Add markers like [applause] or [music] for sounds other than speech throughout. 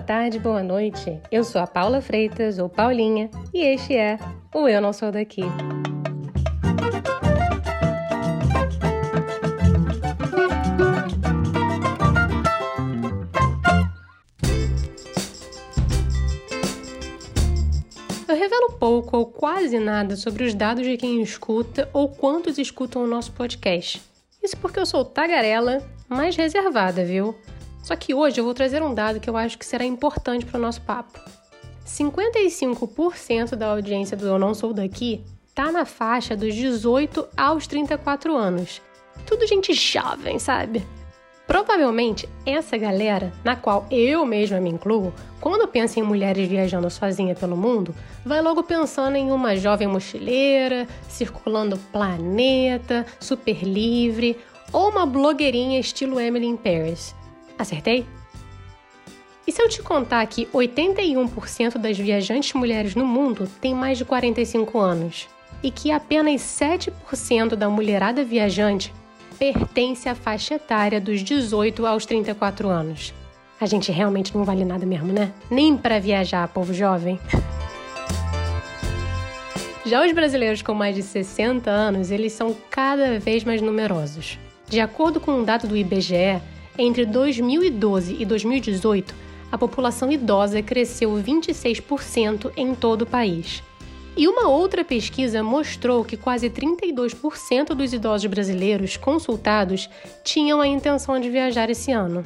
tarde, boa noite. Eu sou a Paula Freitas, ou Paulinha, e este é o Eu Não Sou Daqui. Eu revelo pouco ou quase nada sobre os dados de quem escuta ou quantos escutam o nosso podcast. Isso porque eu sou tagarela, mas reservada, viu? Só que hoje eu vou trazer um dado que eu acho que será importante para o nosso papo. 55% da audiência do Eu Não Sou Daqui tá na faixa dos 18 aos 34 anos. Tudo gente jovem, sabe? Provavelmente essa galera, na qual eu mesma me incluo, quando pensa em mulheres viajando sozinha pelo mundo, vai logo pensando em uma jovem mochileira, circulando o planeta, super livre, ou uma blogueirinha estilo Emily in Paris. Acertei? E se eu te contar que 81% das viajantes mulheres no mundo têm mais de 45 anos e que apenas 7% da mulherada viajante pertence à faixa etária dos 18 aos 34 anos? A gente realmente não vale nada mesmo, né? Nem para viajar, povo jovem. Já os brasileiros com mais de 60 anos, eles são cada vez mais numerosos. De acordo com um dado do IBGE, entre 2012 e 2018, a população idosa cresceu 26% em todo o país. E uma outra pesquisa mostrou que quase 32% dos idosos brasileiros consultados tinham a intenção de viajar esse ano.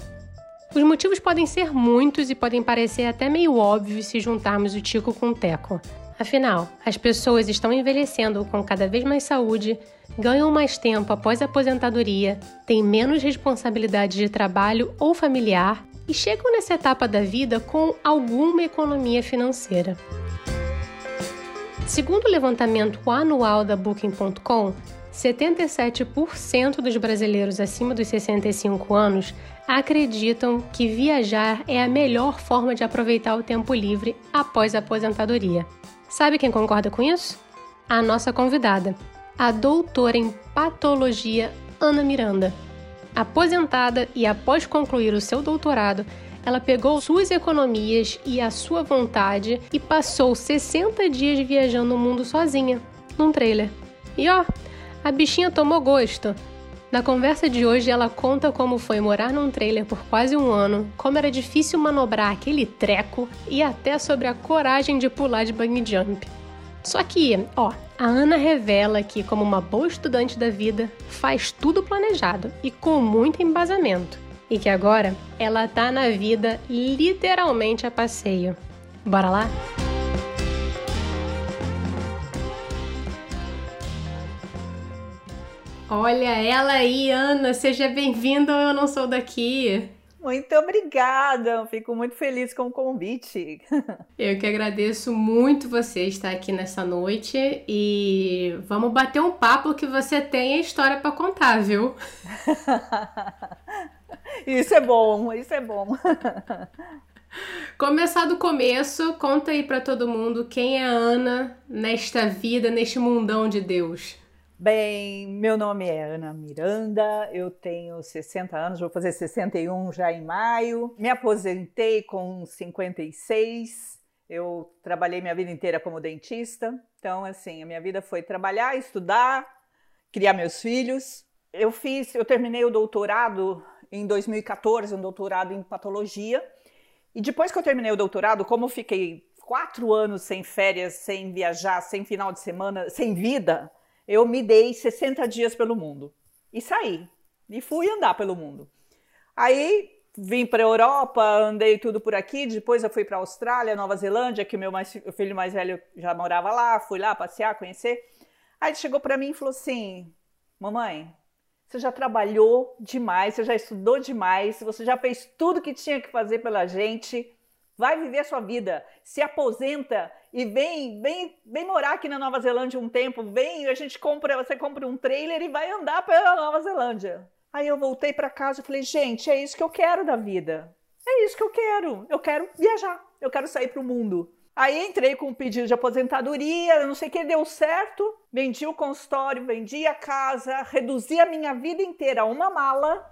Os motivos podem ser muitos e podem parecer até meio óbvios se juntarmos o Tico com o Teco. Afinal, as pessoas estão envelhecendo com cada vez mais saúde, ganham mais tempo após a aposentadoria, têm menos responsabilidade de trabalho ou familiar e chegam nessa etapa da vida com alguma economia financeira. Segundo o levantamento anual da Booking.com, 77% dos brasileiros acima dos 65 anos acreditam que viajar é a melhor forma de aproveitar o tempo livre após a aposentadoria. Sabe quem concorda com isso? A nossa convidada, a doutora em patologia Ana Miranda. Aposentada e após concluir o seu doutorado, ela pegou suas economias e a sua vontade e passou 60 dias viajando o mundo sozinha, num trailer. E ó, a bichinha tomou gosto. Na conversa de hoje, ela conta como foi morar num trailer por quase um ano, como era difícil manobrar aquele treco e até sobre a coragem de pular de bungee jump. Só que, ó, a Ana revela que, como uma boa estudante da vida, faz tudo planejado e com muito embasamento. E que agora ela tá na vida literalmente a passeio. Bora lá? Olha ela aí, Ana, seja bem-vinda Eu Não Sou Daqui. Muito obrigada, fico muito feliz com o convite. [laughs] Eu que agradeço muito você estar aqui nessa noite e vamos bater um papo que você tem a história para contar, viu? [laughs] Isso é bom, isso é bom. [laughs] Começar do começo, conta aí para todo mundo quem é a Ana nesta vida, neste mundão de Deus. Bem, meu nome é Ana Miranda, eu tenho 60 anos, vou fazer 61 já em maio. Me aposentei com 56. Eu trabalhei minha vida inteira como dentista. Então, assim, a minha vida foi trabalhar, estudar, criar meus filhos. Eu fiz, eu terminei o doutorado em 2014, um doutorado em patologia. E depois que eu terminei o doutorado, como fiquei quatro anos sem férias, sem viajar, sem final de semana, sem vida, eu me dei 60 dias pelo mundo. E saí. E fui andar pelo mundo. Aí vim para a Europa, andei tudo por aqui. Depois eu fui para a Austrália, Nova Zelândia, que meu mais, o filho mais velho já morava lá. Fui lá passear, conhecer. Aí ele chegou para mim e falou assim: Mamãe, você já trabalhou demais, você já estudou demais, você já fez tudo que tinha que fazer pela gente. Vai viver a sua vida, se aposenta e vem, vem, vem morar aqui na Nova Zelândia um tempo. Vem, a gente compra, você compra um trailer e vai andar pela Nova Zelândia. Aí eu voltei para casa e falei, gente, é isso que eu quero da vida. É isso que eu quero. Eu quero viajar. Eu quero sair para o mundo. Aí entrei com um pedido de aposentadoria, não sei o que, deu certo. Vendi o consultório, vendi a casa, reduzi a minha vida inteira a uma mala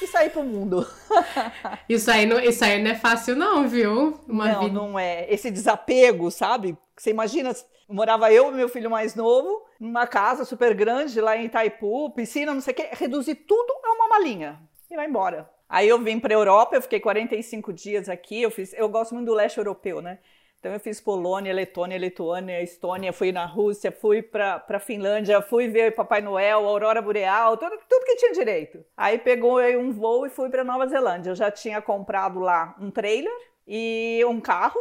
e saí pro mundo. [laughs] isso, aí não, isso aí não é fácil, não, viu? Uma não, vida... não é. Esse desapego, sabe? Você imagina, morava eu e meu filho mais novo, numa casa super grande lá em Itaipu, piscina, não sei o que, reduzi tudo a uma malinha e vai embora. Aí eu vim para Europa, eu fiquei 45 dias aqui, eu fiz, eu gosto muito do leste europeu, né? Então eu fiz Polônia, Letônia, Lituânia, Estônia, fui na Rússia, fui para Finlândia, fui ver Papai Noel, Aurora Boreal, tudo, tudo que tinha direito. Aí pegou um voo e fui para Nova Zelândia. Eu já tinha comprado lá um trailer e um carro.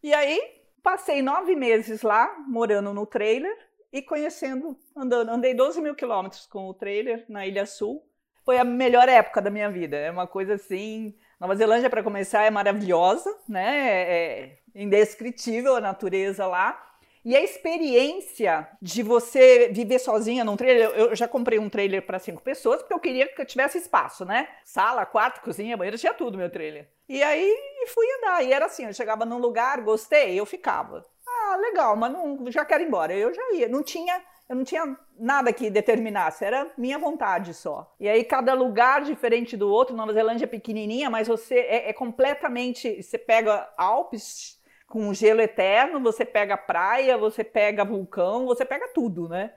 E aí passei nove meses lá, morando no trailer e conhecendo, andando. Andei 12 mil quilômetros com o trailer na Ilha Sul. Foi a melhor época da minha vida. É uma coisa assim. Nova Zelândia, para começar, é maravilhosa, né? É indescritível a natureza lá. E a experiência de você viver sozinha num trailer, eu já comprei um trailer para cinco pessoas porque eu queria que eu tivesse espaço, né? Sala, quarto, cozinha, banheiro, tinha tudo meu trailer. E aí fui andar, e era assim, eu chegava num lugar, gostei, eu ficava. Ah, legal, mas não, já quero ir embora. Eu já ia, não tinha eu não tinha nada que determinasse, era minha vontade só. E aí cada lugar diferente do outro, Nova Zelândia é pequenininha, mas você é, é completamente, você pega Alpes, com gelo eterno, você pega praia, você pega vulcão, você pega tudo, né?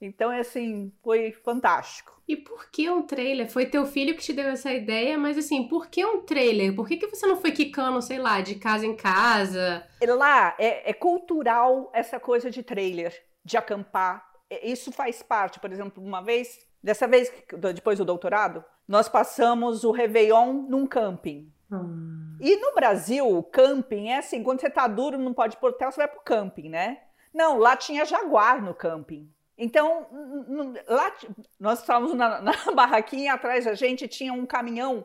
Então, é assim, foi fantástico. E por que um trailer? Foi teu filho que te deu essa ideia, mas assim, por que um trailer? Por que, que você não foi quicando, sei lá, de casa em casa? Lá é, é cultural essa coisa de trailer, de acampar. É, isso faz parte, por exemplo, uma vez, dessa vez, depois do doutorado, nós passamos o Réveillon num camping. Hum. E no Brasil, o camping é assim, quando você tá duro, não pode pro hotel, você vai pro camping, né? Não, lá tinha jaguar no camping. Então, lá nós estávamos na, [laughs] na barraquinha, atrás da gente tinha um caminhão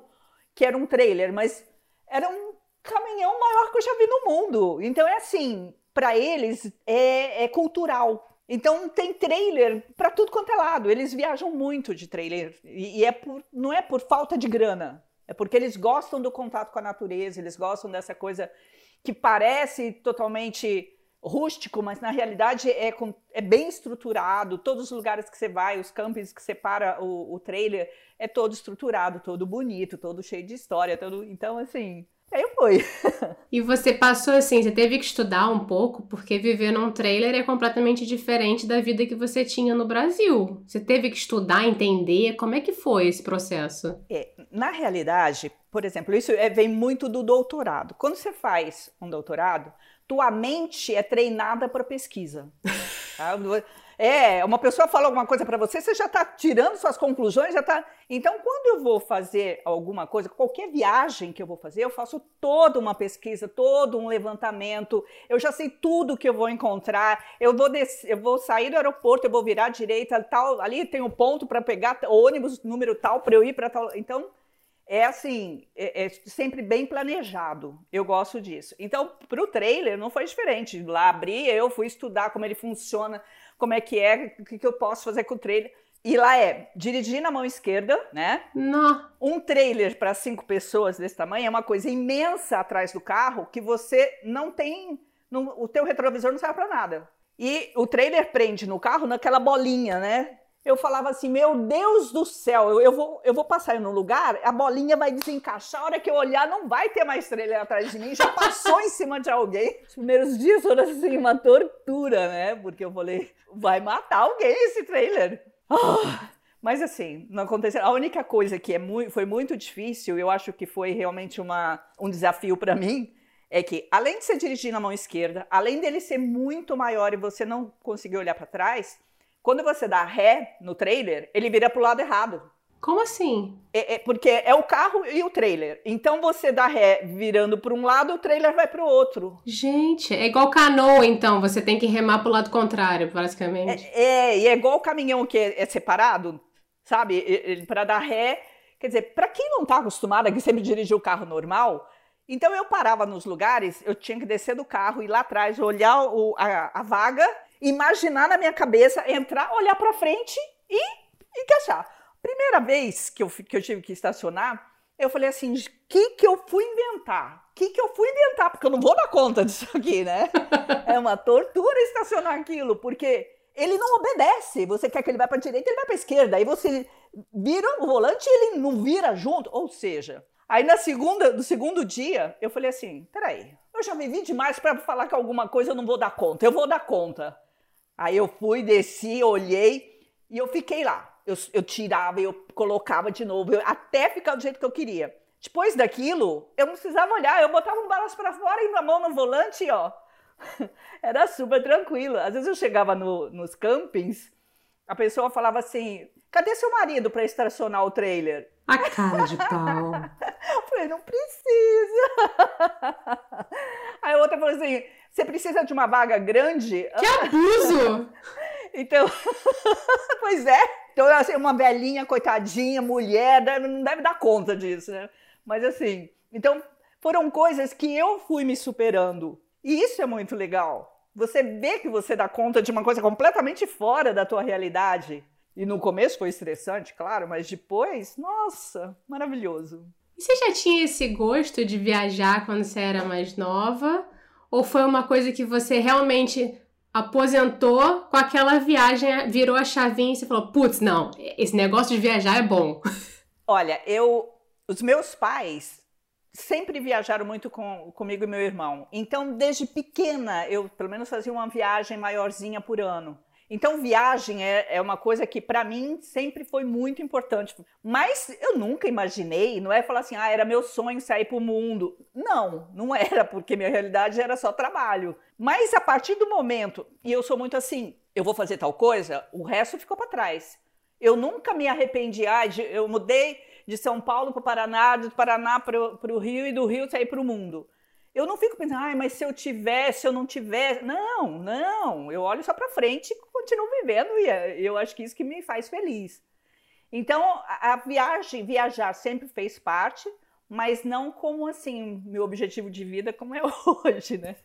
que era um trailer, mas era um caminhão maior que eu já vi no mundo. Então é assim, para eles é, é, cultural. Então tem trailer para tudo quanto é lado. Eles viajam muito de trailer e, é por, não é por falta de grana. É porque eles gostam do contato com a natureza, eles gostam dessa coisa que parece totalmente rústico, mas na realidade é, é bem estruturado. Todos os lugares que você vai, os campings que separa o, o trailer, é todo estruturado, todo bonito, todo cheio de história. Todo... Então, assim, Aí fui. e você passou assim, você teve que estudar um pouco, porque viver num trailer é completamente diferente da vida que você tinha no Brasil. Você teve que estudar, entender. Como é que foi esse processo? É, na realidade, por exemplo, isso é, vem muito do doutorado. Quando você faz um doutorado, tua mente é treinada para pesquisa. [laughs] Tá? É, uma pessoa fala alguma coisa para você, você já está tirando suas conclusões, já está. Então, quando eu vou fazer alguma coisa, qualquer viagem que eu vou fazer, eu faço toda uma pesquisa, todo um levantamento. Eu já sei tudo que eu vou encontrar. Eu vou eu vou sair do aeroporto, eu vou virar à direita, tal, ali tem um ponto para pegar ônibus número tal para eu ir para tal. Então, é assim, é, é, sempre bem planejado. Eu gosto disso. Então, para o trailer não foi diferente. Lá abri, eu fui estudar como ele funciona como é que é, o que, que eu posso fazer com o trailer. E lá é dirigir na mão esquerda, né? Não. Um trailer para cinco pessoas desse tamanho é uma coisa imensa atrás do carro que você não tem. O teu retrovisor não serve para nada. E o trailer prende no carro naquela bolinha, né? Eu falava assim: Meu Deus do céu, eu, eu, vou, eu vou passar um lugar, a bolinha vai desencaixar, a hora que eu olhar, não vai ter mais trailer atrás de mim, já passou em cima de alguém. Os primeiros dias foram assim, uma tortura, né? Porque eu falei: Vai matar alguém esse trailer. Ah, mas assim, não aconteceu. A única coisa que é foi muito difícil, eu acho que foi realmente uma, um desafio para mim, é que além de você dirigir na mão esquerda, além dele ser muito maior e você não conseguir olhar para trás, quando você dá ré no trailer, ele vira pro lado errado. Como assim? É, é, porque é o carro e o trailer. Então você dá ré virando para um lado, o trailer vai para o outro. Gente, é igual canoa, então. Você tem que remar para o lado contrário, basicamente. É, é, e é igual o caminhão que é, é separado, sabe? Para dar ré. Quer dizer, para quem não está acostumado a que sempre dirigir o carro normal, então eu parava nos lugares, eu tinha que descer do carro, ir lá atrás, olhar o, a, a vaga imaginar na minha cabeça, entrar, olhar para frente e encaixar. Primeira vez que eu, que eu tive que estacionar, Eu falei assim, o que que eu fui inventar? O que que eu fui inventar? Porque eu não vou dar conta disso aqui, né? [laughs] é uma tortura estacionar aquilo, porque ele não obedece. Você quer que ele vá para a direita, ele vai para a esquerda. Aí você vira o volante e ele não vira junto. Ou seja, aí na segunda, no segundo dia, eu falei assim: peraí, eu já vivi demais para falar que alguma coisa eu não vou dar conta. Eu vou dar conta. Aí eu fui, desci, olhei e eu fiquei lá. Eu, eu tirava, eu colocava de novo, eu, até ficar do jeito que eu queria. Depois daquilo, eu não precisava olhar, eu botava um balanço para fora e a mão no volante, ó. [laughs] Era super tranquilo. Às vezes eu chegava no, nos campings, a pessoa falava assim: cadê seu marido para estacionar o trailer? A cara de pau. [laughs] eu falei, não precisa. [laughs] Aí a outra falou assim: você precisa de uma vaga grande? Que abuso! [laughs] então, [laughs] pois é. Então, assim, uma velhinha, coitadinha, mulher, não deve dar conta disso, né? Mas assim, então foram coisas que eu fui me superando. E isso é muito legal. Você vê que você dá conta de uma coisa completamente fora da tua realidade. E no começo foi estressante, claro, mas depois, nossa, maravilhoso. E você já tinha esse gosto de viajar quando você era mais nova? Ou foi uma coisa que você realmente aposentou com aquela viagem, virou a chavinha e você falou: putz, não, esse negócio de viajar é bom? [laughs] Olha, eu. Os meus pais sempre viajaram muito com, comigo e meu irmão. Então, desde pequena, eu pelo menos fazia uma viagem maiorzinha por ano. Então, viagem é, é uma coisa que para mim sempre foi muito importante. Mas eu nunca imaginei, não é falar assim, ah, era meu sonho sair para o mundo. Não, não [laughs] era, porque minha realidade era só trabalho. Mas a partir do momento, e eu sou muito assim, eu vou fazer tal coisa, o resto ficou para trás. Eu nunca me arrependi, ah, de, eu mudei de São Paulo para o Paraná, do Paraná para o Rio e do Rio sair para o mundo. Eu não fico pensando, ah, mas se eu tivesse, se eu não tivesse. Não, não. Eu olho só para frente e continuo vivendo e é, eu acho que isso que me faz feliz. Então, a, viagem, viajar sempre fez parte, mas não como assim, meu objetivo de vida como é [laughs] hoje, né?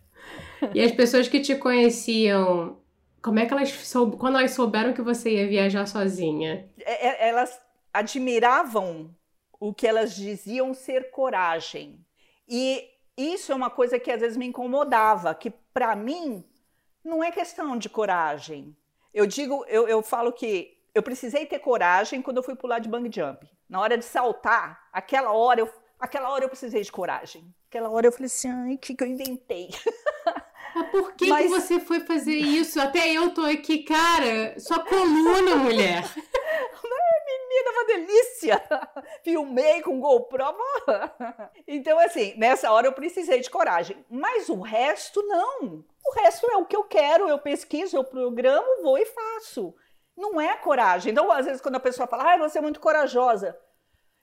E as pessoas que te conheciam, como é que elas quando elas souberam que você ia viajar sozinha? É, é, elas admiravam o que elas diziam ser coragem. E isso é uma coisa que às vezes me incomodava, que para mim não é questão de coragem. Eu digo, eu, eu falo que eu precisei ter coragem quando eu fui pular de bang jump. Na hora de saltar, aquela hora eu, aquela hora eu precisei de coragem. Aquela hora eu falei assim, ai, o que, que eu inventei? [laughs] Mas por que, Mas... que você foi fazer isso? Até eu tô aqui, cara, sua coluna, mulher. Menina, uma delícia! [laughs] Filmei com GoPro. [laughs] então, assim, nessa hora eu precisei de coragem. Mas o resto, não. O resto é o que eu quero, eu pesquiso, eu programo, vou e faço. Não é coragem. Então, às vezes, quando a pessoa fala, ah, você é muito corajosa,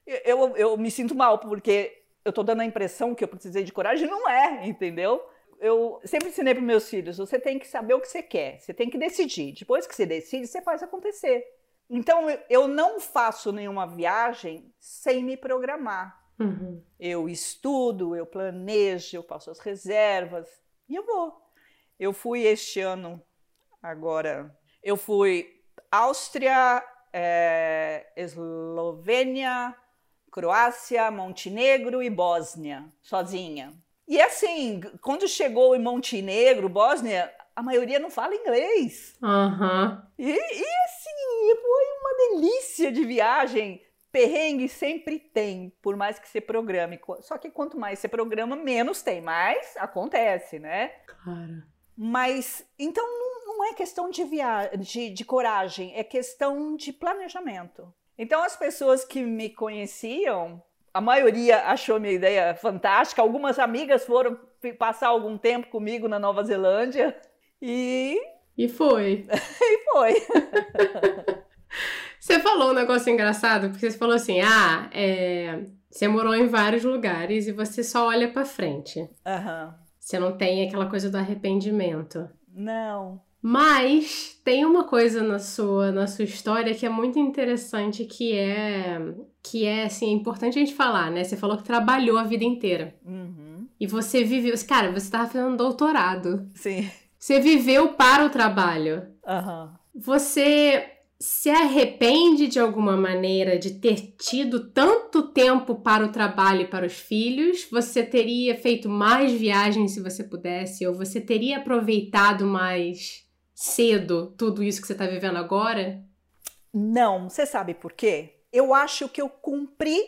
eu, eu me sinto mal, porque eu tô dando a impressão que eu precisei de coragem. Não é, entendeu? eu sempre ensinei para meus filhos: você tem que saber o que você quer, você tem que decidir. Depois que você decide, você faz acontecer. Então, eu não faço nenhuma viagem sem me programar. Uhum. Eu estudo, eu planejo, eu faço as reservas e eu vou. Eu fui este ano, agora, eu fui Áustria, é, Eslovênia, Croácia, Montenegro e Bósnia, sozinha. E assim, quando chegou em Montenegro, Bósnia, a maioria não fala inglês. Uhum. E, e assim, foi uma de viagem. Perrengue sempre tem, por mais que você programe. Só que quanto mais você programa, menos tem. Mas acontece, né? Cara. Mas, então, não, não é questão de, via de, de coragem, é questão de planejamento. Então, as pessoas que me conheciam, a maioria achou minha ideia fantástica. Algumas amigas foram passar algum tempo comigo na Nova Zelândia. E. E foi. [laughs] e foi. [laughs] você falou um negócio engraçado, porque você falou assim: ah, é... você morou em vários lugares e você só olha para frente. Uhum. Você não tem aquela coisa do arrependimento. Não. Mas tem uma coisa na sua, na sua história que é muito interessante, que é que é assim, é importante a gente falar, né? Você falou que trabalhou a vida inteira. Uhum. E você viveu. Cara, você estava fazendo doutorado. Sim. Você viveu para o trabalho. Uhum. Você se arrepende de alguma maneira de ter tido tanto tempo para o trabalho e para os filhos? Você teria feito mais viagens se você pudesse? Ou você teria aproveitado mais cedo tudo isso que você está vivendo agora? Não, você sabe por quê? Eu acho que eu cumpri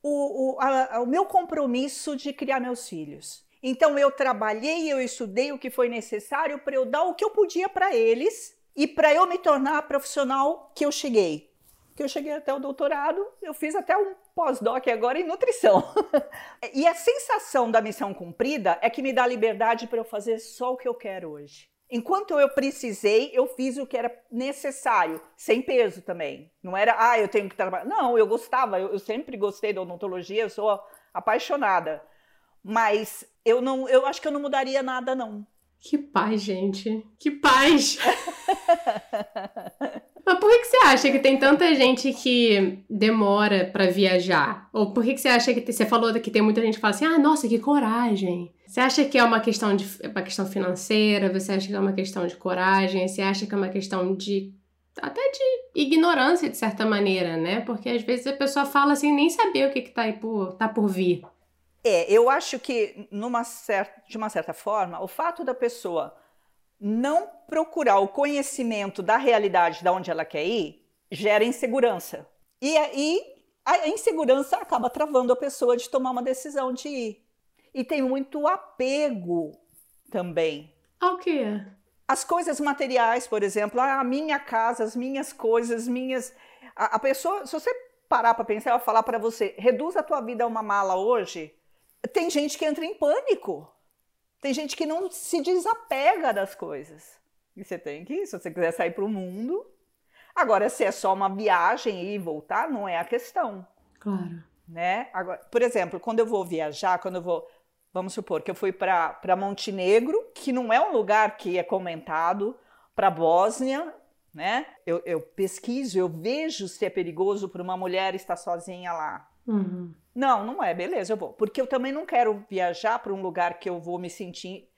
o, o, a, o meu compromisso de criar meus filhos. Então eu trabalhei, eu estudei o que foi necessário para eu dar o que eu podia para eles e para eu me tornar profissional que eu cheguei. Que eu cheguei até o doutorado, eu fiz até um pós-doc agora em nutrição. [laughs] e a sensação da missão cumprida é que me dá liberdade para eu fazer só o que eu quero hoje. Enquanto eu precisei, eu fiz o que era necessário, sem peso também. Não era, ah, eu tenho que trabalhar. Não, eu gostava, eu, eu sempre gostei da odontologia, eu sou apaixonada. Mas eu não, eu acho que eu não mudaria nada, não. Que paz, gente. Que paz! [laughs] Mas por que, você acha que tem tanta gente que demora para viajar? Ou por que, você acha que você falou que tem muita gente que fala assim: ah, nossa, que coragem. Você acha que é uma questão de uma questão financeira? Você acha que é uma questão de coragem? Você acha que é uma questão de até de ignorância de certa maneira, né? Porque às vezes a pessoa fala sem nem saber o que, que tá por, tá por vir. É, eu acho que numa certa, de uma certa forma, o fato da pessoa não procurar o conhecimento da realidade de onde ela quer ir gera insegurança. E aí a insegurança acaba travando a pessoa de tomar uma decisão de ir. E tem muito apego também. Ao quê? As coisas materiais, por exemplo, a minha casa, as minhas coisas, minhas. A, a pessoa, se você parar para pensar, ela falar para você, reduz a tua vida a uma mala hoje, tem gente que entra em pânico. Tem gente que não se desapega das coisas. E você tem que, se você quiser sair para o mundo. Agora, se é só uma viagem e voltar, não é a questão. Claro. Né? Agora, por exemplo, quando eu vou viajar, quando eu vou. Vamos supor que eu fui para Montenegro, que não é um lugar que é comentado, para Bósnia, né? Eu, eu pesquiso, eu vejo se é perigoso para uma mulher estar sozinha lá. Uhum. Não, não é, beleza, eu vou. Porque eu também não quero viajar para um lugar que eu vou me sentir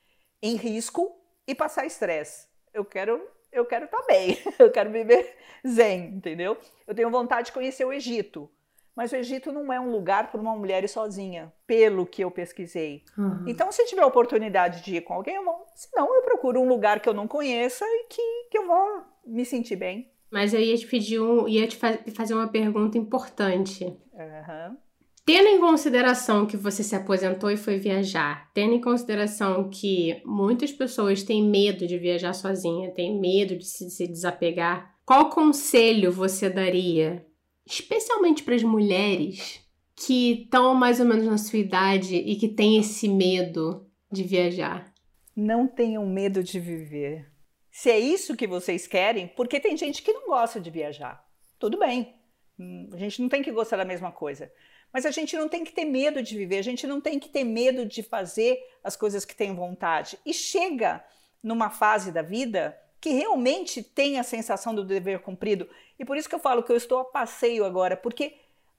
em risco e passar estresse. Eu quero, eu quero estar tá bem, [laughs] eu quero viver zen, entendeu? Eu tenho vontade de conhecer o Egito. Mas o Egito não é um lugar para uma mulher ir sozinha, pelo que eu pesquisei. Uhum. Então, se tiver oportunidade de ir com alguém, eu vou. Se não, eu procuro um lugar que eu não conheça e que, que eu vou me sentir bem. Mas eu ia te pedir um, ia te fazer uma pergunta importante. Uhum. Tendo em consideração que você se aposentou e foi viajar, tendo em consideração que muitas pessoas têm medo de viajar sozinha, têm medo de se, se desapegar, qual conselho você daria, especialmente para as mulheres que estão mais ou menos na sua idade e que têm esse medo de viajar? Não tenham medo de viver. Se é isso que vocês querem, porque tem gente que não gosta de viajar. Tudo bem. Hum, a gente não tem que gostar da mesma coisa. Mas a gente não tem que ter medo de viver, a gente não tem que ter medo de fazer as coisas que tem vontade. E chega numa fase da vida que realmente tem a sensação do dever cumprido. E por isso que eu falo que eu estou a passeio agora, porque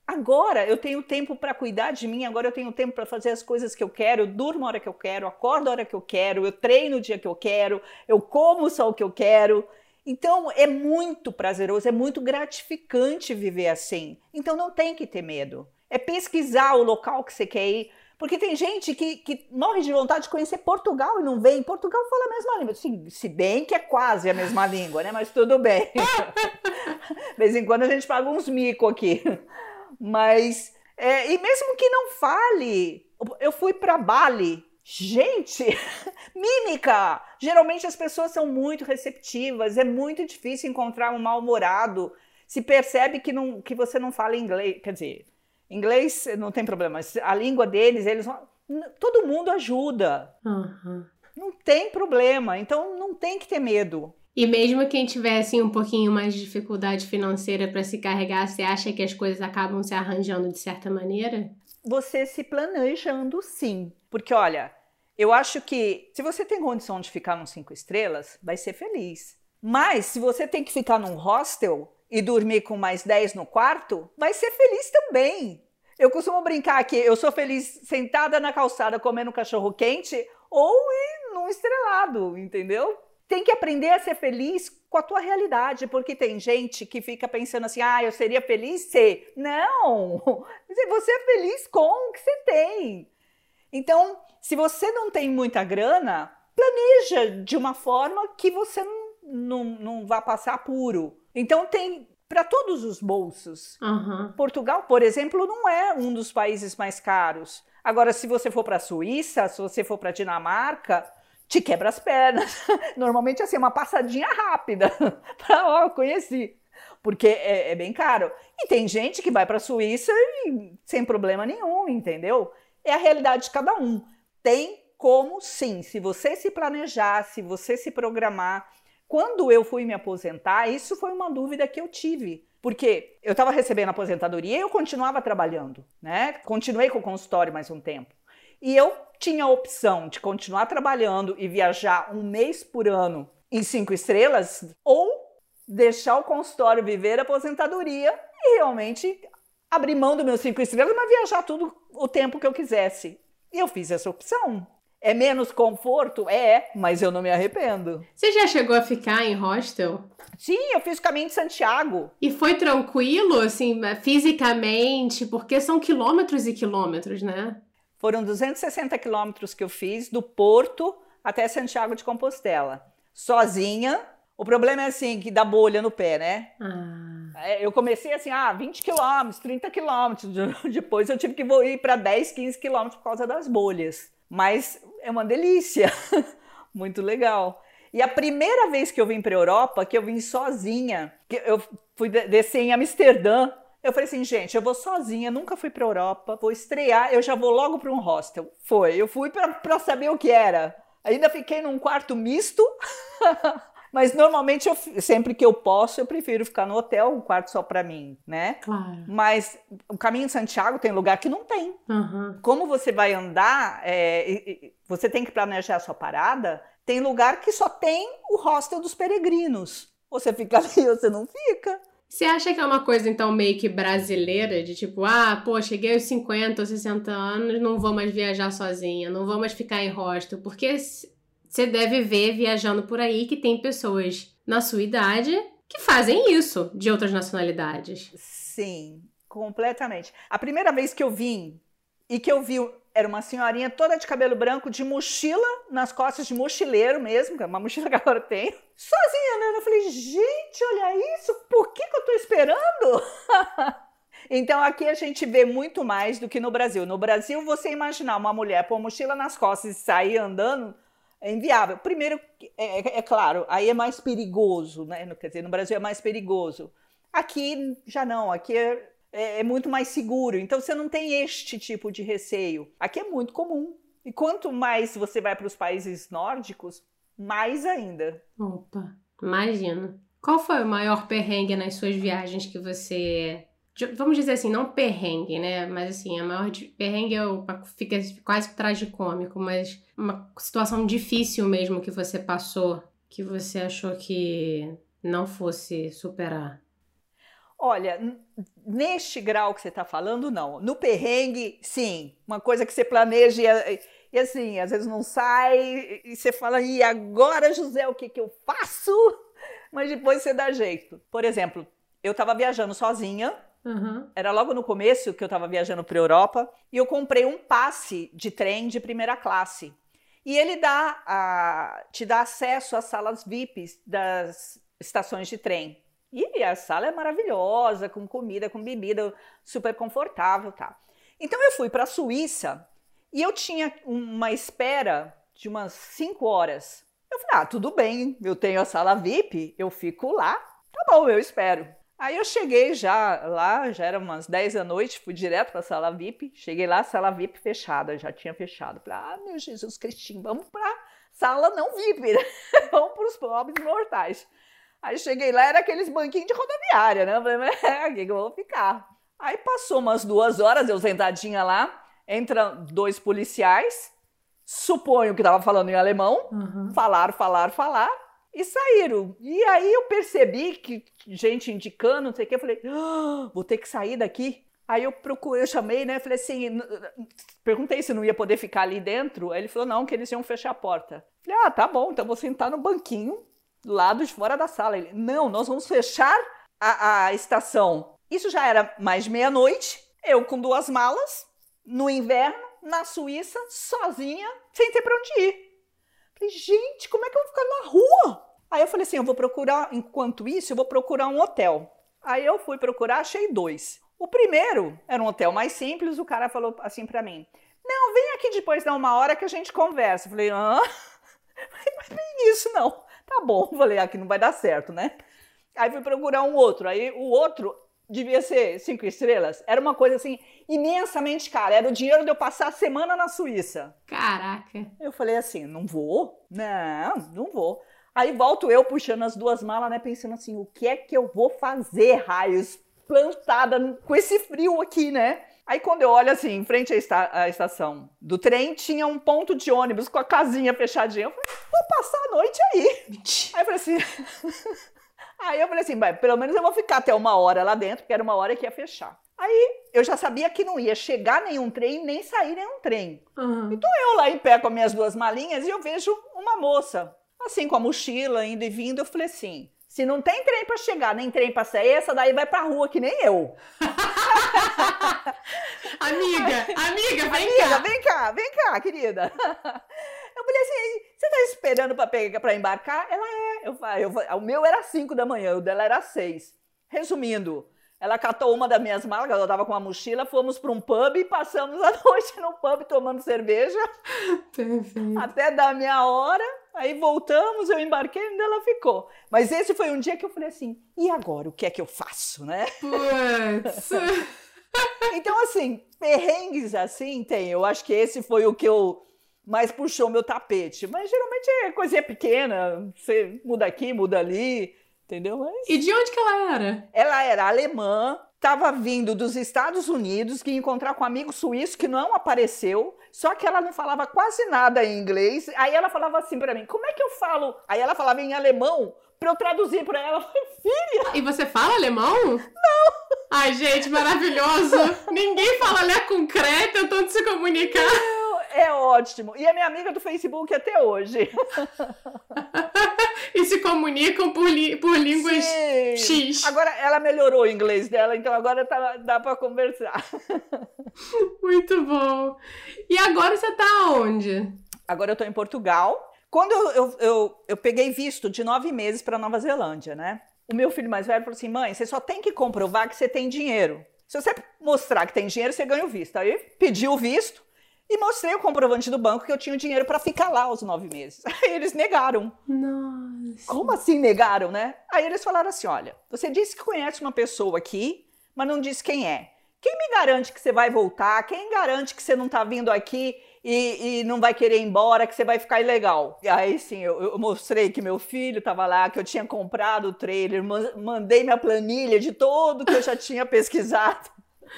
agora eu tenho tempo para cuidar de mim, agora eu tenho tempo para fazer as coisas que eu quero, eu durmo a hora que eu quero, acordo a hora que eu quero, eu treino o dia que eu quero, eu como só o que eu quero. Então é muito prazeroso, é muito gratificante viver assim. Então não tem que ter medo é pesquisar o local que você quer ir. Porque tem gente que, que morre de vontade de conhecer Portugal e não vem. Portugal fala a mesma língua. Se, se bem que é quase a mesma língua, né? Mas tudo bem. [laughs] de vez em quando a gente paga uns mico aqui. Mas, é, e mesmo que não fale, eu fui para Bali. Gente, [laughs] mímica! Geralmente as pessoas são muito receptivas, é muito difícil encontrar um mal-humorado. Se percebe que, não, que você não fala inglês, quer dizer, Inglês não tem problema, a língua deles, eles todo mundo ajuda. Uhum. Não tem problema, então não tem que ter medo. E mesmo quem tivesse um pouquinho mais de dificuldade financeira para se carregar, você acha que as coisas acabam se arranjando de certa maneira? Você se planejando sim. Porque olha, eu acho que se você tem condição de ficar num cinco estrelas, vai ser feliz. Mas se você tem que ficar num hostel, e dormir com mais 10 no quarto, vai ser feliz também. Eu costumo brincar que eu sou feliz sentada na calçada comendo cachorro quente ou num estrelado, entendeu? Tem que aprender a ser feliz com a tua realidade, porque tem gente que fica pensando assim: "Ah, eu seria feliz se". Não! [laughs] Você é feliz com o que você tem. Então, se você não tem muita grana, planeja de uma forma que você não, não, não vá passar puro. Então, tem para todos os bolsos. Uhum. Portugal, por exemplo, não é um dos países mais caros. Agora, se você for para a Suíça, se você for para a Dinamarca, te quebra as pernas. [laughs] Normalmente, assim, uma passadinha rápida. [laughs] para, ó, conheci. Porque é, é, bem caro. E tem gente que vai para a Suíça e, sem problema nenhum, entendeu? É a realidade de cada um. Tem como sim, se você se planejar, se você se programar, quando eu fui me aposentar, isso foi uma dúvida que eu tive. Porque eu estava recebendo aposentadoria e eu continuava trabalhando, né? Continuei com o consultório mais um tempo. E eu tinha a opção de continuar trabalhando e viajar um mês por ano em cinco estrelas ou deixar o consultório viver a aposentadoria e realmente abrir mão do meu cinco estrelas, mas viajar tudo o tempo que eu quisesse. E eu fiz essa opção. É menos conforto? É, mas eu não me arrependo. Você já chegou a ficar em hostel? Sim, eu fiz o caminho de Santiago. E foi tranquilo, assim, fisicamente? Porque são quilômetros e quilômetros, né? Foram 260 quilômetros que eu fiz do Porto até Santiago de Compostela. Sozinha. O problema é assim, que dá bolha no pé, né? Ah. É, eu comecei assim, ah, 20 quilômetros, 30 quilômetros. [laughs] Depois eu tive que ir para 10, 15 quilômetros por causa das bolhas. Mas é uma delícia, [laughs] muito legal. E a primeira vez que eu vim para a Europa, que eu vim sozinha, que eu fui descer em Amsterdã, eu falei assim, gente, eu vou sozinha, nunca fui para a Europa, vou estrear, eu já vou logo para um hostel. Foi, eu fui para saber o que era. Ainda fiquei num quarto misto, [laughs] mas normalmente eu sempre que eu posso, eu prefiro ficar no hotel, um quarto só para mim, né? Claro. Mas o caminho de Santiago tem lugar que não tem. Uhum. Como você vai andar, é, você tem que planejar a sua parada. Tem lugar que só tem o hostel dos peregrinos. Você fica [laughs] ali ou você não fica. Você acha que é uma coisa, então, meio que brasileira? De tipo, ah, pô, cheguei aos 50 ou 60 anos, não vou mais viajar sozinha, não vou mais ficar em hostel. Porque você deve ver viajando por aí que tem pessoas na sua idade que fazem isso, de outras nacionalidades. Sim, completamente. A primeira vez que eu vim e que eu vi era uma senhorinha toda de cabelo branco, de mochila nas costas, de mochileiro mesmo, que é uma mochila que agora tem, sozinha, né? Eu falei, gente, olha isso, por que, que eu tô esperando? [laughs] então aqui a gente vê muito mais do que no Brasil. No Brasil, você imaginar uma mulher pôr mochila nas costas e sair andando é inviável. Primeiro, é, é, é claro, aí é mais perigoso, né? Quer dizer, no Brasil é mais perigoso. Aqui já não, aqui é é, é muito mais seguro. Então você não tem este tipo de receio. Aqui é muito comum. E quanto mais você vai para os países nórdicos, mais ainda. Opa, imagina. Qual foi o maior perrengue nas suas viagens que você. Vamos dizer assim, não perrengue, né? Mas assim, a maior perrengue é o, fica quase tragicômico, mas uma situação difícil mesmo que você passou, que você achou que não fosse superar. Olha, neste grau que você está falando, não. No perrengue, sim. Uma coisa que você planeja e, e, assim, às vezes não sai e você fala, e agora, José, o que, que eu faço? [laughs] Mas depois você dá jeito. Por exemplo, eu estava viajando sozinha. Uhum. Era logo no começo que eu estava viajando para Europa e eu comprei um passe de trem de primeira classe. E ele dá a, te dá acesso às salas VIPs das estações de trem. E a sala é maravilhosa, com comida, com bebida, super confortável, tá? Então eu fui para a Suíça e eu tinha uma espera de umas 5 horas. Eu falei: "Ah, tudo bem, eu tenho a sala VIP, eu fico lá. Tá bom, eu espero". Aí eu cheguei já lá, já era umas 10 da noite, fui direto para a sala VIP. Cheguei lá, sala VIP fechada, já tinha fechado. Falei: "Ah, meu Jesus Cristinho, vamos para sala não VIP, né? [laughs] vamos para os pobres mortais". Aí cheguei lá, era aqueles banquinhos de rodoviária, né? Eu falei, é, aqui [laughs] que eu vou ficar. Aí passou umas duas horas, eu sentadinha lá, entram dois policiais, suponho que estava falando em alemão, uhum. falaram, falaram, falaram, e saíram. E aí eu percebi que gente indicando, não sei o que, eu falei, ah, vou ter que sair daqui. Aí eu procurei, eu chamei, né? Falei assim, perguntei se não ia poder ficar ali dentro. Aí ele falou, não, que eles iam fechar a porta. Falei, ah, tá bom, então vou sentar no banquinho lado de fora da sala. Ele, não, nós vamos fechar a, a estação. Isso já era mais meia-noite, eu com duas malas, no inverno, na Suíça, sozinha, sem ter para onde ir. Falei, gente, como é que eu vou ficar na rua? Aí eu falei assim, eu vou procurar, enquanto isso, eu vou procurar um hotel. Aí eu fui procurar, achei dois. O primeiro era um hotel mais simples, o cara falou assim para mim, não, vem aqui depois dar uma hora que a gente conversa. Eu falei, hã? [laughs] Mas nem isso não. Tá bom, [laughs] falei, aqui não vai dar certo, né? Aí fui procurar um outro. Aí o outro devia ser cinco estrelas. Era uma coisa assim imensamente cara. Era o dinheiro de eu passar a semana na Suíça. Caraca. Eu falei assim, não vou, não, não vou. Aí volto eu puxando as duas malas, né, pensando assim, o que é que eu vou fazer, raios, plantada com esse frio aqui, né? Aí quando eu olho assim, em frente à, esta à, estação do trem, tinha um ponto de ônibus com a casinha fechadinha. Eu falei, vou passar a noite aí. Aí eu falei assim. [laughs] aí eu falei assim, pelo menos eu vou ficar até uma hora lá dentro, porque era uma hora que ia fechar. Aí eu já sabia que não ia chegar nenhum trem, nem sair nenhum trem. Uhum. Então eu lá em pé com as minhas duas malinhas e eu vejo uma moça, assim com a mochila indo e vindo. Eu falei assim: se não tem trem para chegar, nem trem para sair, essa daí vai pra rua que nem eu. [laughs] amiga, amiga, vem amiga, cá. Vem cá, vem cá, querida. [laughs] Eu falei assim, você tá esperando para pegar para embarcar? Ela é. Eu, eu, o meu era 5 da manhã, o dela era 6. Resumindo, ela catou uma das minhas malas, ela tava com uma mochila, fomos para um pub e passamos a [laughs] noite no pub tomando cerveja. Perfeito. Até dar minha hora. Aí voltamos, eu embarquei e ela ficou. Mas esse foi um dia que eu falei assim: e agora? O que é que eu faço, né? Putz. Então, assim, perrengues assim tem. Eu acho que esse foi o que eu mais puxou meu tapete. Mas geralmente é coisinha pequena. Você muda aqui, muda ali, entendeu? Mas... E de onde que ela era? Ela era alemã, estava vindo dos Estados Unidos, que ia encontrar com um amigo suíço que não apareceu. Só que ela não falava quase nada em inglês. Aí ela falava assim para mim: como é que eu falo? Aí ela falava em alemão para eu traduzir para ela. Filha! E você fala alemão? Não! Ai, gente, maravilhoso! Ninguém fala ler concreto, tentando se comunicar. É ótimo. E é minha amiga do Facebook até hoje. [laughs] e se comunicam por, por línguas Sim. X. Agora ela melhorou o inglês dela, então agora tá, dá para conversar. [laughs] Muito bom. E agora você tá onde? Agora eu tô em Portugal. Quando eu, eu, eu, eu peguei visto de nove meses para Nova Zelândia, né? O meu filho mais velho falou assim: mãe, você só tem que comprovar que você tem dinheiro. Se você mostrar que tem dinheiro, você ganha o visto. Aí pediu o visto e mostrei o comprovante do banco que eu tinha o dinheiro para ficar lá os nove meses. [laughs] Aí eles negaram. Nossa. Como assim negaram, né? Aí eles falaram assim: olha, você disse que conhece uma pessoa aqui, mas não disse quem é. Quem me garante que você vai voltar? Quem garante que você não está vindo aqui e, e, não vai querer ir embora, que você vai ficar ilegal? E aí sim, eu, eu mostrei que meu filho estava lá, que eu tinha comprado o trailer, mandei minha planilha de todo que eu já tinha pesquisado.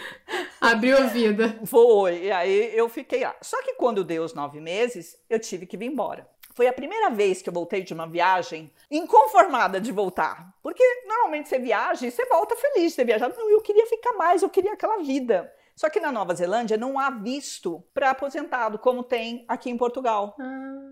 [laughs] Abriu a vida. Foi, e aí eu fiquei lá. Só que quando deu os nove meses, eu tive que vir embora. Foi a primeira vez que eu voltei de uma viagem inconformada de voltar. Porque normalmente você viaja e você volta feliz de ter viajado. Não, eu queria ficar mais, eu queria aquela vida. Só que na Nova Zelândia não há visto para aposentado, como tem aqui em Portugal. Ah.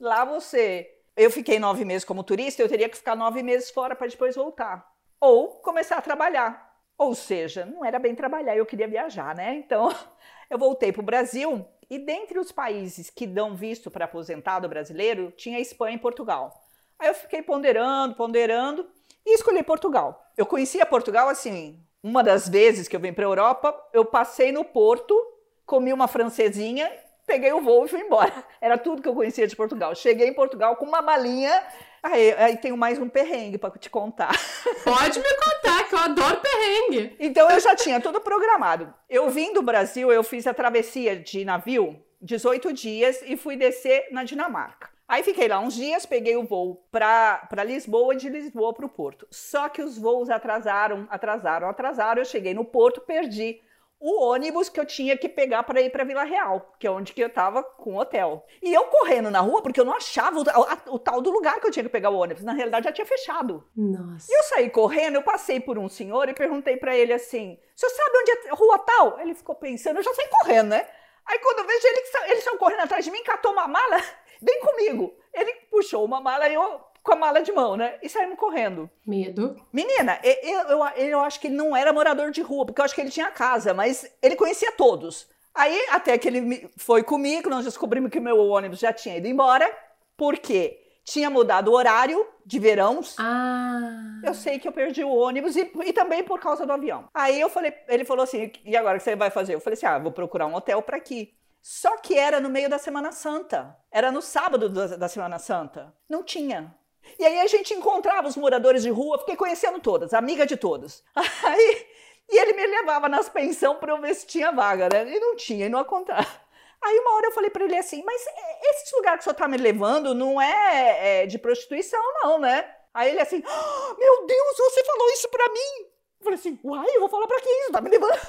Lá você. Eu fiquei nove meses como turista, eu teria que ficar nove meses fora para depois voltar. Ou começar a trabalhar. Ou seja, não era bem trabalhar, eu queria viajar, né? Então [laughs] eu voltei para o Brasil e dentre os países que dão visto para aposentado brasileiro, tinha Espanha e Portugal. Aí eu fiquei ponderando, ponderando e escolhi Portugal. Eu conhecia Portugal assim, uma das vezes que eu vim para a Europa, eu passei no Porto, comi uma francesinha, peguei o voo e fui embora. [laughs] Era tudo que eu conhecia de Portugal. Cheguei em Portugal com uma malinha Aí, aí tenho mais um perrengue para te contar. [laughs] Pode me contar, que eu adoro perrengue. Então eu já tinha tudo programado. Eu vim do Brasil, eu fiz a travessia de navio, 18 dias, e fui descer na Dinamarca. Aí fiquei lá uns dias, peguei o voo para Lisboa e de Lisboa para o Porto. Só que os voos atrasaram, atrasaram, atrasaram. Eu cheguei no Porto, perdi o ônibus que eu tinha que pegar para ir para Vila Real, que é onde que eu tava com o hotel. E eu correndo na rua porque eu não achava o, o, o, tal do lugar que eu tinha que pegar o ônibus. Na realidade já tinha fechado. Nossa. E eu saí correndo, eu passei por um senhor e perguntei para ele assim: "O senhor sabe onde é a rua tal?" Ele ficou pensando, eu já saí correndo, né? Aí quando eu vejo ele, ele saiu correndo atrás de mim, catou uma mala, vem comigo. Ele puxou uma mala e eu com a mala de mão, né? E saímos correndo. Medo. Menina, eu, eu, eu acho que ele não era morador de rua, porque eu acho que ele tinha casa, mas ele conhecia todos. Aí, até que ele foi comigo, nós descobrimos que meu ônibus já tinha ido embora, porque tinha mudado o horário de verão. Ah. Eu sei que eu perdi o ônibus e, e, também por causa do avião. Aí eu falei, ele falou assim: e agora o que você vai fazer? Eu falei assim: ah, vou procurar um hotel para aqui. Só que era no meio da Semana Santa. Era no sábado da, Semana Santa. Não tinha. E aí a gente encontrava os moradores de rua, fiquei conhecendo todas, amiga de todos. [laughs] Aí, e ele me levava nas pensões para eu ver se tinha vaga, né? E não tinha, e não aconteceu. [laughs] Aí uma hora eu falei para ele assim, mas esse lugar que senhor tá me levando não é, é de prostituição, não, né? Aí ele assim, oh, meu Deus, você falou isso para mim. Eu falei assim, uai, eu vou falar para quem? Você tá me levando?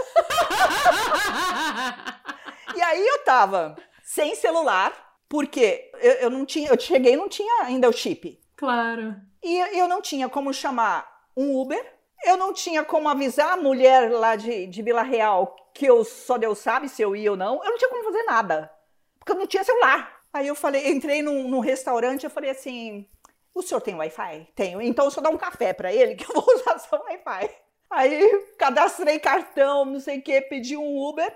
[laughs] e aí eu tava sem celular, porque eu, eu não tinha, eu cheguei e não tinha ainda o chip. Claro. E eu não tinha como chamar um Uber, eu não tinha como avisar a mulher lá de, de Vila Real que eu só Deus sabe se eu ia ou não. Eu não tinha como fazer nada, porque eu não tinha celular. Aí eu falei, entrei num, num restaurante, eu falei assim: o senhor tem Wi-Fi? Tenho. Então eu só dar um café para ele que eu vou [laughs] usar seu Wi-Fi. Aí cadastrei cartão, não sei o que, pedi um Uber.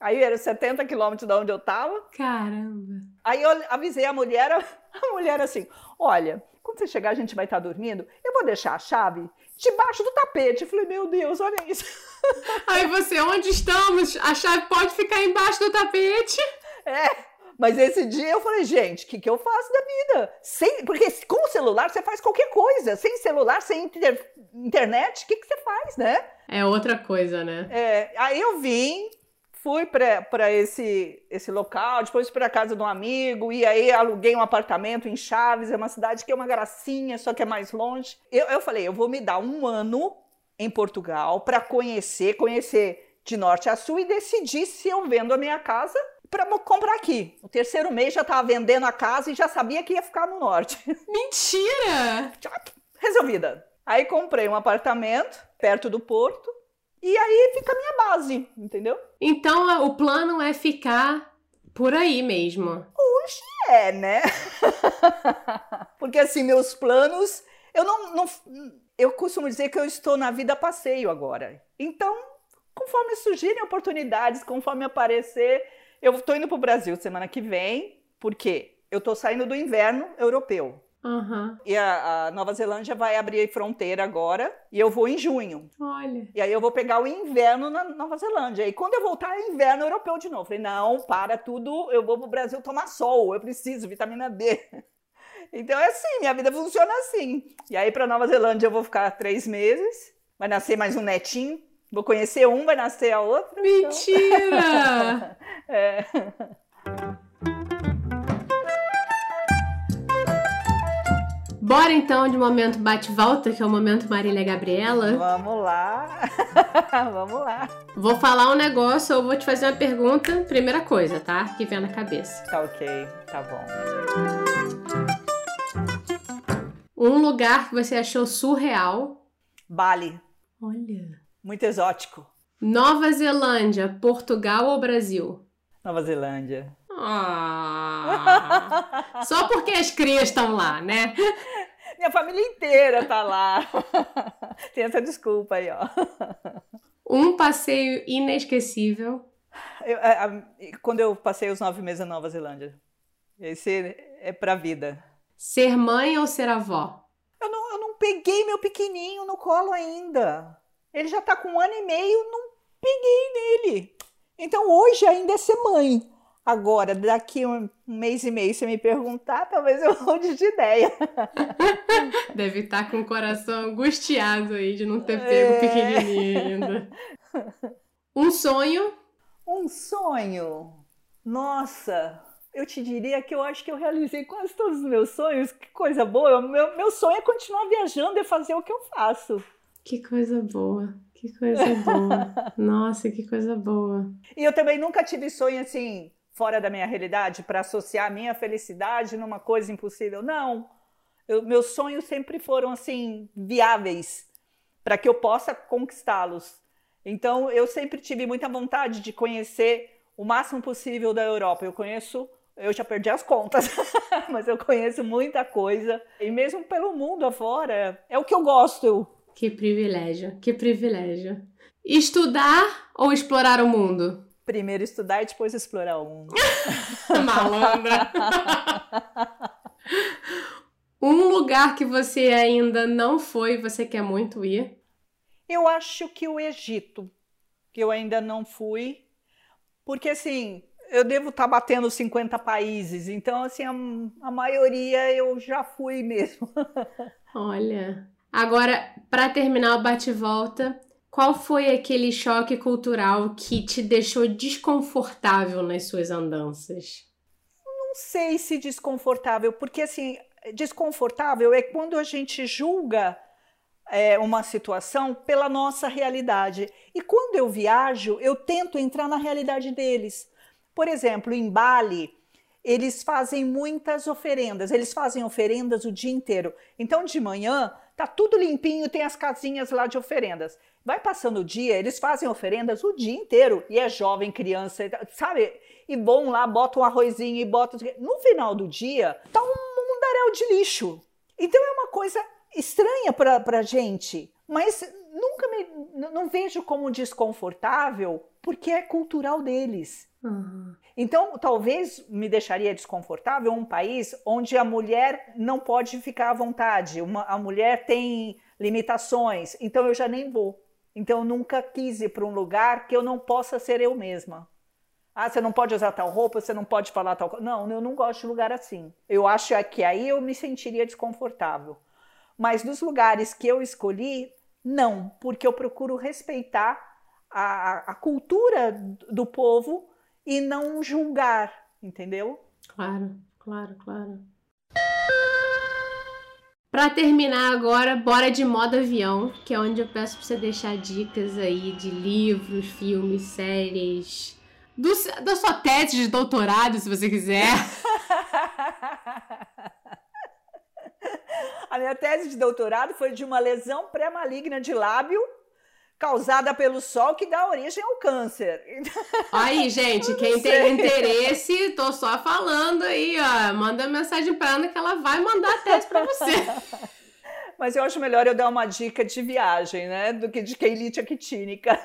Aí era 70 quilômetros de onde eu tava. Caramba. Aí eu avisei a mulher, [laughs] a mulher assim: olha, quando você chegar, a gente vai estar dormindo. Eu vou deixar a chave debaixo do tapete. Eu falei, meu Deus, olha isso. [laughs] Aí você, onde estamos? A chave pode ficar embaixo do tapete. É. Mas esse dia eu falei, gente, o que, que eu faço da vida? Sem, porque com o celular você faz qualquer coisa. Sem celular, sem inter, internet, o que, que você faz, né? É outra coisa, né? É, aí eu vim, fui para esse, esse local, depois para a casa de um amigo, e aí aluguei um apartamento em Chaves, é uma cidade que é uma gracinha, só que é mais longe. Eu, eu falei, eu vou me dar um ano em Portugal para conhecer, conhecer de norte a sul e decidir se eu vendo a minha casa para comprar aqui. O terceiro mês já estava vendendo a casa e já sabia que ia ficar no norte. [laughs] Mentira! Resolvida. Aí comprei um apartamento perto do porto e aí fica a minha base, entendeu? Então o plano é ficar por aí mesmo. Hoje é, né? [laughs] Porque assim, meus planos, eu não, não, eu costumo dizer que eu estou na vida passeio agora. Então, conforme surgirem oportunidades, conforme aparecer, eu estou indo para o Brasil semana que vem, porque eu estou saindo do inverno europeu. Uhum. E a, a, Nova Zelândia vai abrir fronteira agora e eu vou em junho. Olha. E aí eu vou pegar o inverno na Nova Zelândia. E quando eu voltar, é inverno europeu de novo. Falei, não, para tudo, eu vou pro Brasil tomar sol, eu preciso, vitamina D. [laughs] Então é assim, minha vida funciona assim. E aí para Nova Zelândia eu vou ficar três meses, vai nascer mais um netinho. Vou conhecer um, vai nascer a outra. Então. Mentira! Então... [laughs] é. Bora então de momento bate-volta, que é o momento Marília Gabriela. Vamos lá. [laughs] Vamos lá. Vou falar um negócio ou vou te fazer uma pergunta. Primeira coisa, tá? Que vem na cabeça. Tá ok, tá bom. Um lugar que você achou surreal. Bali. Olha. Muito exótico. Nova Zelândia, Portugal ou Brasil? Nova Zelândia. Ah, só porque as crias estão lá, né? [laughs] Minha família inteira tá lá. [laughs] Tem essa desculpa aí, ó. Um passeio inesquecível. Eu, a, a, quando eu passei os nove meses na Nova Zelândia. Esse é pra vida. Ser mãe ou ser avó? Eu não, eu não peguei meu pequenininho no colo ainda. Ele já tá com um ano e meio, não peguei nele. Então hoje ainda é ser mãe. Agora, daqui um mês e meio, se me perguntar, talvez eu [laughs] mude de ideia. [laughs] Deve estar tá com o coração angustiado aí de não ter pego é... pequenininho ainda. [laughs] Um sonho? Um sonho? Nossa, eu te diria que eu acho que eu realizei quase todos os meus sonhos. Que coisa boa. Meu, meu sonho é continuar viajando e fazer o que eu faço. Que coisa boa. Que coisa boa. Nossa, que coisa boa. E eu também nunca tive sonho assim fora da minha realidade para associar a minha felicidade numa coisa impossível. Não. Eu, meus sonhos sempre foram assim viáveis para que eu possa conquistá-los. Então eu sempre tive muita vontade de conhecer o máximo possível da Europa. Eu conheço Eu já perdi as contas, [laughs] mas eu conheço muita coisa. E mesmo pelo mundo afora, é o que eu gosto. Que privilégio, que privilégio. Estudar ou explorar o mundo? Primeiro estudar e depois explorar o mundo. [laughs] Malandra. um lugar que você ainda não foi e você quer muito ir? Eu acho que o Egito, que eu ainda não fui, porque assim, eu devo estar batendo 50 países, então assim, a, a maioria eu já fui mesmo. [laughs] Olha, agora para terminar o bate-volta, qual foi aquele choque cultural que te deixou desconfortável nas suas andanças? Não sei se desconfortável, porque assim, desconfortável é quando a gente julga é, uma situação pela nossa realidade. E quando eu viajo, eu tento entrar na realidade deles. Por exemplo, em Bali, eles fazem muitas oferendas, eles fazem oferendas o dia inteiro. Então, de manhã, tá tudo limpinho, tem as casinhas lá de oferendas. Vai passando o dia, eles fazem oferendas o dia inteiro. E é jovem, criança, sabe? E bom lá, bota um arrozinho e bota. No final do dia, tá um mundaréu de lixo. Então é uma coisa estranha para a gente, mas nunca me não vejo como desconfortável porque é cultural deles. Uhum. Então, talvez me deixaria desconfortável um país onde a mulher não pode ficar à vontade, uma, a mulher tem limitações, então eu já nem vou. Então, eu nunca quis ir para um lugar que eu não possa ser eu mesma. Ah, você não pode usar tal roupa, você não pode falar tal coisa. Não, eu não gosto de lugar assim. Eu acho que aí eu me sentiria desconfortável. Mas dos lugares que eu escolhi, não, porque eu procuro respeitar a, a cultura do povo e não julgar, entendeu? Claro, claro, claro. Para terminar agora, bora de modo avião, que é onde eu peço para você deixar dicas aí de livros, filmes, séries, do, da sua tese de doutorado, se você quiser. [laughs] A minha tese de doutorado foi de uma lesão pré-maligna de lábio causada pelo sol que dá origem ao câncer. [laughs] Aí, gente, quem tem interesse, tô só falando aí, ó, manda mensagem para Ana que ela vai mandar a tese para você. [laughs] Mas eu acho melhor eu dar uma dica de viagem, né, do que de quelite actínica.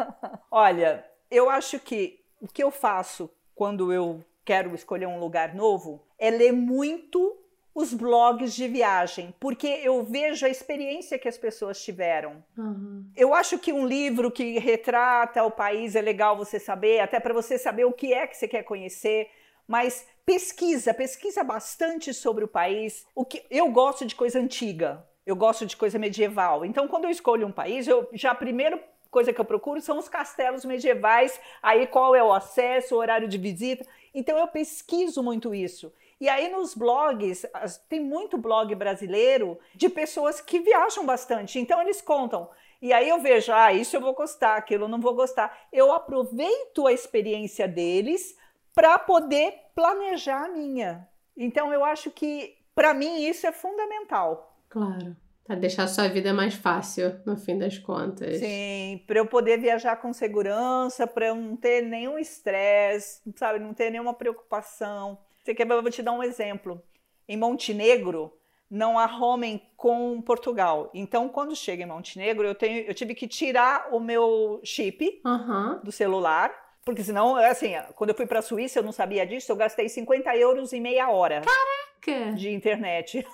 [laughs] Olha, eu acho que o que eu faço quando eu quero escolher um lugar novo é ler muito os blogs de viagem, porque eu vejo a experiência que as pessoas tiveram. Uhum. Eu acho que um livro que retrata o país é legal você saber, até para você saber o que é que você quer conhecer. Mas pesquisa, pesquisa bastante sobre o país. O que eu gosto de coisa antiga, eu gosto de coisa medieval. Então, quando eu escolho um país, eu já primeiro coisa que eu procuro são os castelos medievais, aí qual é o acesso, o horário de visita. Então eu pesquiso muito isso. E aí nos blogs, tem muito blog brasileiro de pessoas que viajam bastante. Então eles contam. E aí eu vejo, ah, isso eu vou gostar, aquilo eu não vou gostar. Eu aproveito a experiência deles para poder planejar a minha. Então eu acho que para mim isso é fundamental. Claro. Para deixar a sua vida mais fácil, no fim das contas. Sim, para eu poder viajar com segurança, para eu não ter nenhum estresse, sabe, não ter nenhuma preocupação. Você quer, eu vou te dar um exemplo. Em Montenegro, não há roaming com Portugal. Então, quando chega em Montenegro, eu, tenho, eu tive que tirar o meu chip uhum. do celular, porque senão, assim, quando eu fui para a Suíça, eu não sabia disso, eu gastei 50 euros em meia hora. Caraca! De internet.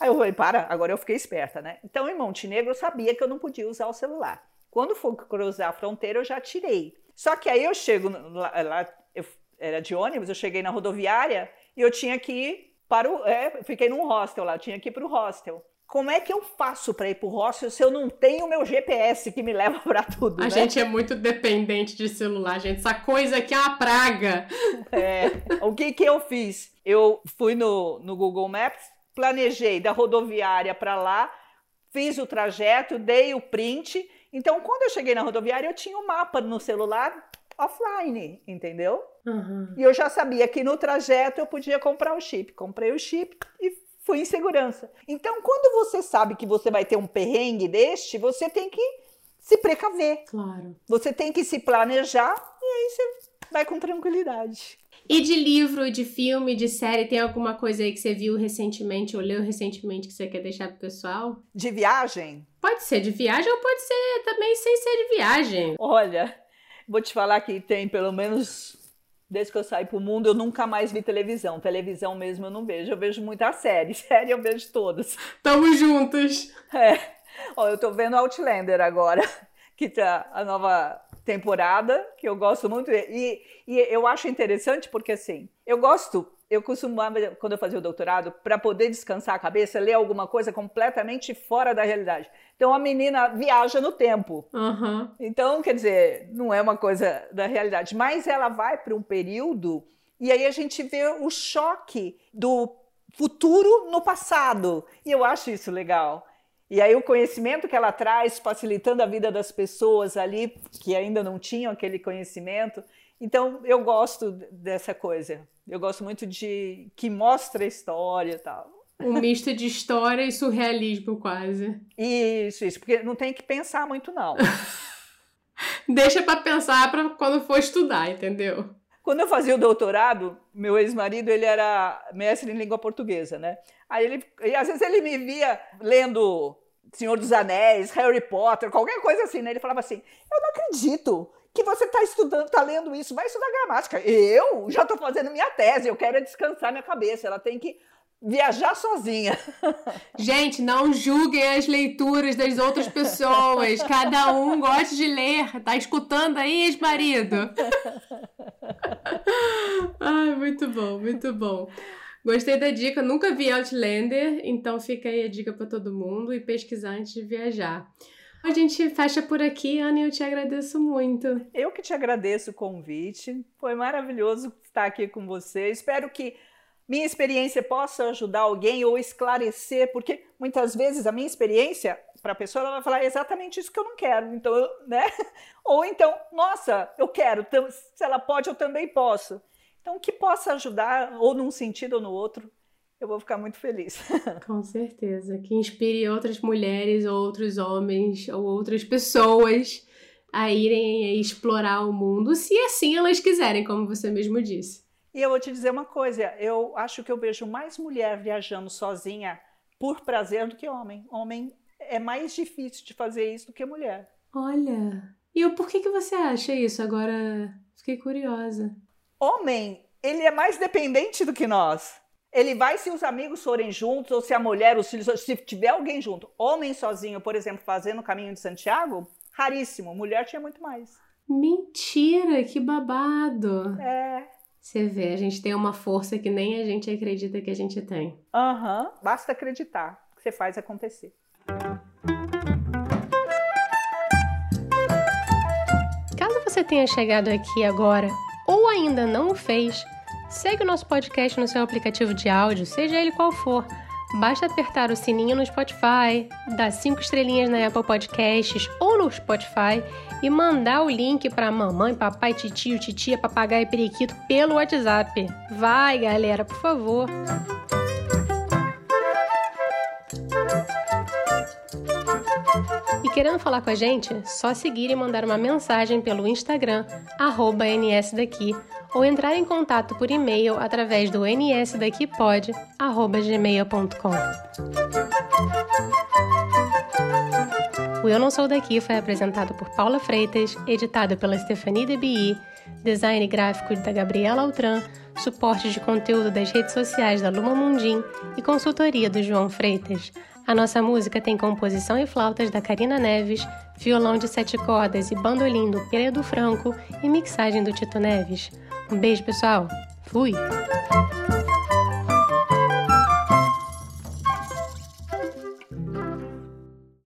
Aí eu falei, para, agora eu fiquei esperta, né? Então, em Montenegro, eu sabia que eu não podia usar o celular. Quando for cruzar a fronteira, eu já tirei. Só que aí eu chego lá, lá eu era de ônibus, eu cheguei na rodoviária e eu tinha que ir para o. É, fiquei num hostel lá, eu tinha que ir para o hostel. Como é que eu faço para ir para o hostel se eu não tenho o meu GPS que me leva para tudo? A né? gente é muito dependente de celular, gente. Essa coisa aqui é uma praga. É. O que, que eu fiz? Eu fui no, no Google Maps, planejei da rodoviária para lá, fiz o trajeto, dei o print. Então, quando eu cheguei na rodoviária, eu tinha o um mapa no celular offline, entendeu? Uhum. E eu já sabia que no trajeto eu podia comprar o chip. Comprei o chip e fui em segurança. Então, quando você sabe que você vai ter um perrengue deste, você tem que se precaver. Claro. Você tem que se planejar e aí você vai com tranquilidade. E de livro, de filme, de série, tem alguma coisa aí que você viu recentemente ou leu recentemente que você quer deixar pro pessoal? De viagem? Pode ser de viagem ou pode ser também sem ser de viagem. Olha, vou te falar que tem pelo menos desde que eu saí pro mundo, eu nunca mais vi televisão. Televisão mesmo eu não vejo. Eu vejo muita série. [laughs] Série eu vejo todas. Tamo juntos. É. Ó, eu tô vendo Outlander agora, [laughs] que tá a nova temporada, que eu gosto muito. E, e eu acho interessante porque, assim, eu gosto eu costumava, quando eu fazia o doutorado, para poder descansar a cabeça, ler alguma coisa completamente fora da realidade. Então a menina viaja no tempo. Uhum. Então, quer dizer, não é uma coisa da realidade, mas ela vai para um período e aí a gente vê o choque do futuro no passado. E eu acho isso legal. E aí o conhecimento que ela traz, facilitando a vida das pessoas ali que ainda não tinham aquele conhecimento. Então eu gosto dessa coisa. Eu gosto muito de que mostra a história e tal. Um misto de história e surrealismo, quase. Isso, isso, porque não tem que pensar muito, não. [laughs] Deixa para pensar para quando for estudar, entendeu? Quando eu fazia o doutorado, meu ex-marido, ele era mestre em língua portuguesa, né? Aí ele, e às vezes ele me via lendo Senhor dos Anéis, Harry Potter, qualquer coisa assim, né? Ele falava assim: Eu não acredito que você está estudando, está lendo isso, vai estudar gramática. Eu já estou fazendo minha tese, eu quero é descansar minha cabeça, ela tem que viajar sozinha. [laughs] Gente, não julguem as leituras das outras pessoas. Cada um gosta de ler. Tá escutando aí, ex-marido? [laughs] Ai, muito bom, muito bom. Gostei da dica, nunca vi Outlander, então fica aí a dica para todo mundo e pesquisar antes de viajar. A gente fecha por aqui, Ana, e eu te agradeço muito. Eu que te agradeço o convite. Foi maravilhoso estar aqui com você. Espero que minha experiência possa ajudar alguém ou esclarecer, porque muitas vezes a minha experiência para a pessoa ela vai falar exatamente isso que eu não quero. Então, né? [laughs] Ou então, nossa, eu quero, se ela pode, eu também posso. Então, que possa ajudar ou num sentido ou no outro, eu vou ficar muito feliz. [laughs] Com certeza. Que inspire outras mulheres, outros homens ou outras pessoas a irem explorar o mundo, se assim elas quiserem, como você mesmo disse. E eu vou te dizer uma coisa: eu acho que eu vejo mais mulher viajando sozinha por prazer do que homem. Homem é mais difícil de fazer isso do que mulher. Olha, e por que, que você acha isso? Agora fiquei curiosa. Homem, ele é mais dependente do que nós. Ele vai se os amigos forem juntos, ou se a mulher, os filhos, se tiver alguém junto. Homem sozinho, por exemplo, fazendo o caminho de Santiago, raríssimo. Mulher tinha muito mais. Mentira, que babado. É. Você vê, a gente tem uma força que nem a gente acredita que a gente tem. Aham, uhum. basta acreditar que você faz acontecer. Caso você tenha chegado aqui agora ou ainda não o fez, Segue o nosso podcast no seu aplicativo de áudio, seja ele qual for. Basta apertar o sininho no Spotify, dar cinco estrelinhas na Apple Podcasts ou no Spotify e mandar o link para mamãe, papai, titio, titia, papagaio e periquito pelo WhatsApp. Vai, galera, por favor. E querendo falar com a gente, só seguir e mandar uma mensagem pelo Instagram, nsdaqui ou entrar em contato por e-mail através do nsdaquipod@gmail.com. O Eu Não Sou Daqui foi apresentado por Paula Freitas, editado pela Stephanie DeBi, design gráfico da Gabriela Altran, suporte de conteúdo das redes sociais da Luma Mundim e consultoria do João Freitas. A nossa música tem composição e flautas da Karina Neves, violão de sete cordas e bandolim do Pedro Franco e mixagem do Tito Neves. Um beijo, pessoal. Fui!